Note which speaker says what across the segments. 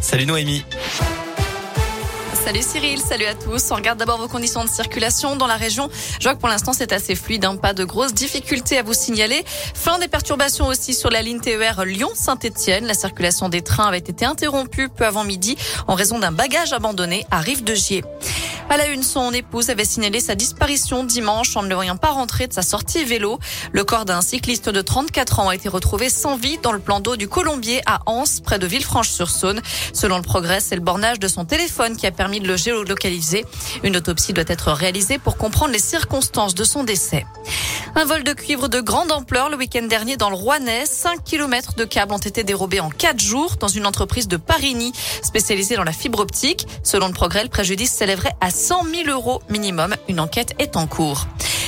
Speaker 1: Salut Noémie.
Speaker 2: Salut Cyril, salut à tous. On regarde d'abord vos conditions de circulation dans la région. Je vois que pour l'instant c'est assez fluide, hein. pas de grosses difficultés à vous signaler. Fin des perturbations aussi sur la ligne TER Lyon-Saint-Etienne. La circulation des trains avait été interrompue peu avant midi en raison d'un bagage abandonné à Rive de Gier. À la une, son épouse avait signalé sa disparition dimanche en ne voyant pas rentrer de sa sortie vélo. Le corps d'un cycliste de 34 ans a été retrouvé sans vie dans le plan d'eau du Colombier à Anse, près de Villefranche-sur-Saône. Selon le progrès, c'est le bornage de son téléphone qui a permis de le géolocaliser. Une autopsie doit être réalisée pour comprendre les circonstances de son décès. Un vol de cuivre de grande ampleur le week-end dernier dans le Rouennais. 5 km de câbles ont été dérobés en 4 jours dans une entreprise de Parigny spécialisée dans la fibre optique. Selon le progrès, le préjudice s'élèverait à 100 000 euros minimum. Une enquête est en cours.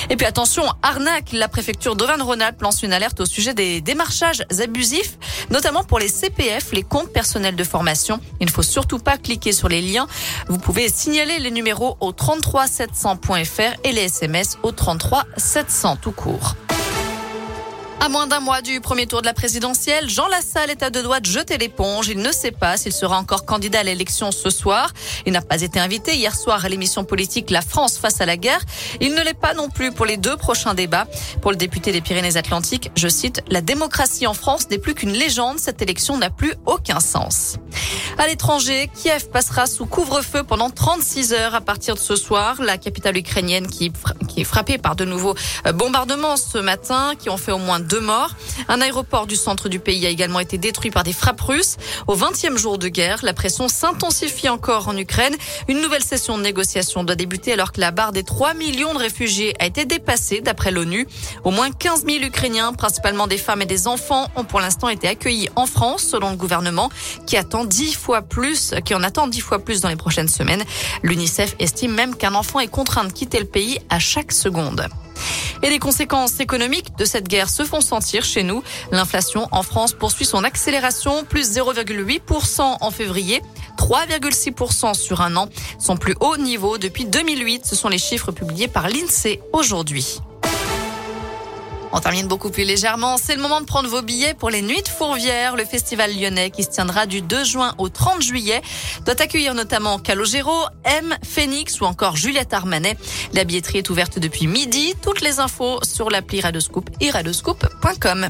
Speaker 2: Et puis attention, arnaque, la préfecture d'Auvergne-Rhône-Alpes lance une alerte au sujet des démarchages abusifs, notamment pour les CPF, les comptes personnels de formation. Il ne faut surtout pas cliquer sur les liens. Vous pouvez signaler les numéros au 33700.fr et les SMS au 33 700 tout court. À moins d'un mois du premier tour de la présidentielle, Jean Lassalle est à deux doigts de jeter l'éponge. Il ne sait pas s'il sera encore candidat à l'élection ce soir. Il n'a pas été invité hier soir à l'émission politique La France face à la guerre. Il ne l'est pas non plus pour les deux prochains débats. Pour le député des Pyrénées-Atlantiques, je cite, La démocratie en France n'est plus qu'une légende. Cette élection n'a plus aucun sens. À l'étranger, Kiev passera sous couvre-feu pendant 36 heures à partir de ce soir. La capitale ukrainienne qui, qui est frappée par de nouveaux euh, bombardements ce matin qui ont fait au moins morts. Un aéroport du centre du pays a également été détruit par des frappes russes. Au 20e jour de guerre, la pression s'intensifie encore en Ukraine. Une nouvelle session de négociation doit débuter alors que la barre des 3 millions de réfugiés a été dépassée d'après l'ONU. Au moins 15 000 Ukrainiens, principalement des femmes et des enfants, ont pour l'instant été accueillis en France selon le gouvernement qui attend 10 fois plus, qui en attend dix fois plus dans les prochaines semaines. L'UNICEF estime même qu'un enfant est contraint de quitter le pays à chaque seconde. Et les conséquences économiques de cette guerre se font sentir chez nous. L'inflation en France poursuit son accélération, plus 0,8% en février. 3,6% sur un an, son plus haut niveau depuis 2008. Ce sont les chiffres publiés par l'INSEE aujourd'hui. On termine beaucoup plus légèrement. C'est le moment de prendre vos billets pour les Nuits de Fourvière, le festival lyonnais qui se tiendra du 2 juin au 30 juillet. Doit accueillir notamment Calogero, M, Phoenix ou encore Juliette Armanet. La billetterie est ouverte depuis midi. Toutes les infos sur l'appli Radoscoop et radoscoop.com.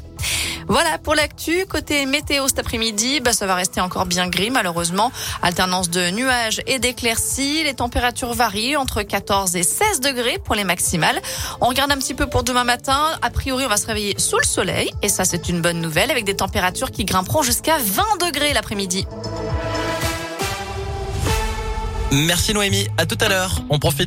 Speaker 2: Voilà pour l'actu. Côté météo cet après-midi, bah, ça va rester encore bien gris malheureusement. Alternance de nuages et d'éclaircies. Les températures varient entre 14 et 16 degrés pour les maximales. On regarde un petit peu pour demain matin. A priori, on va se réveiller sous le soleil. Et ça, c'est une bonne nouvelle avec des températures qui grimperont jusqu'à 20 degrés l'après-midi.
Speaker 1: Merci Noémie. À tout à l'heure. On profite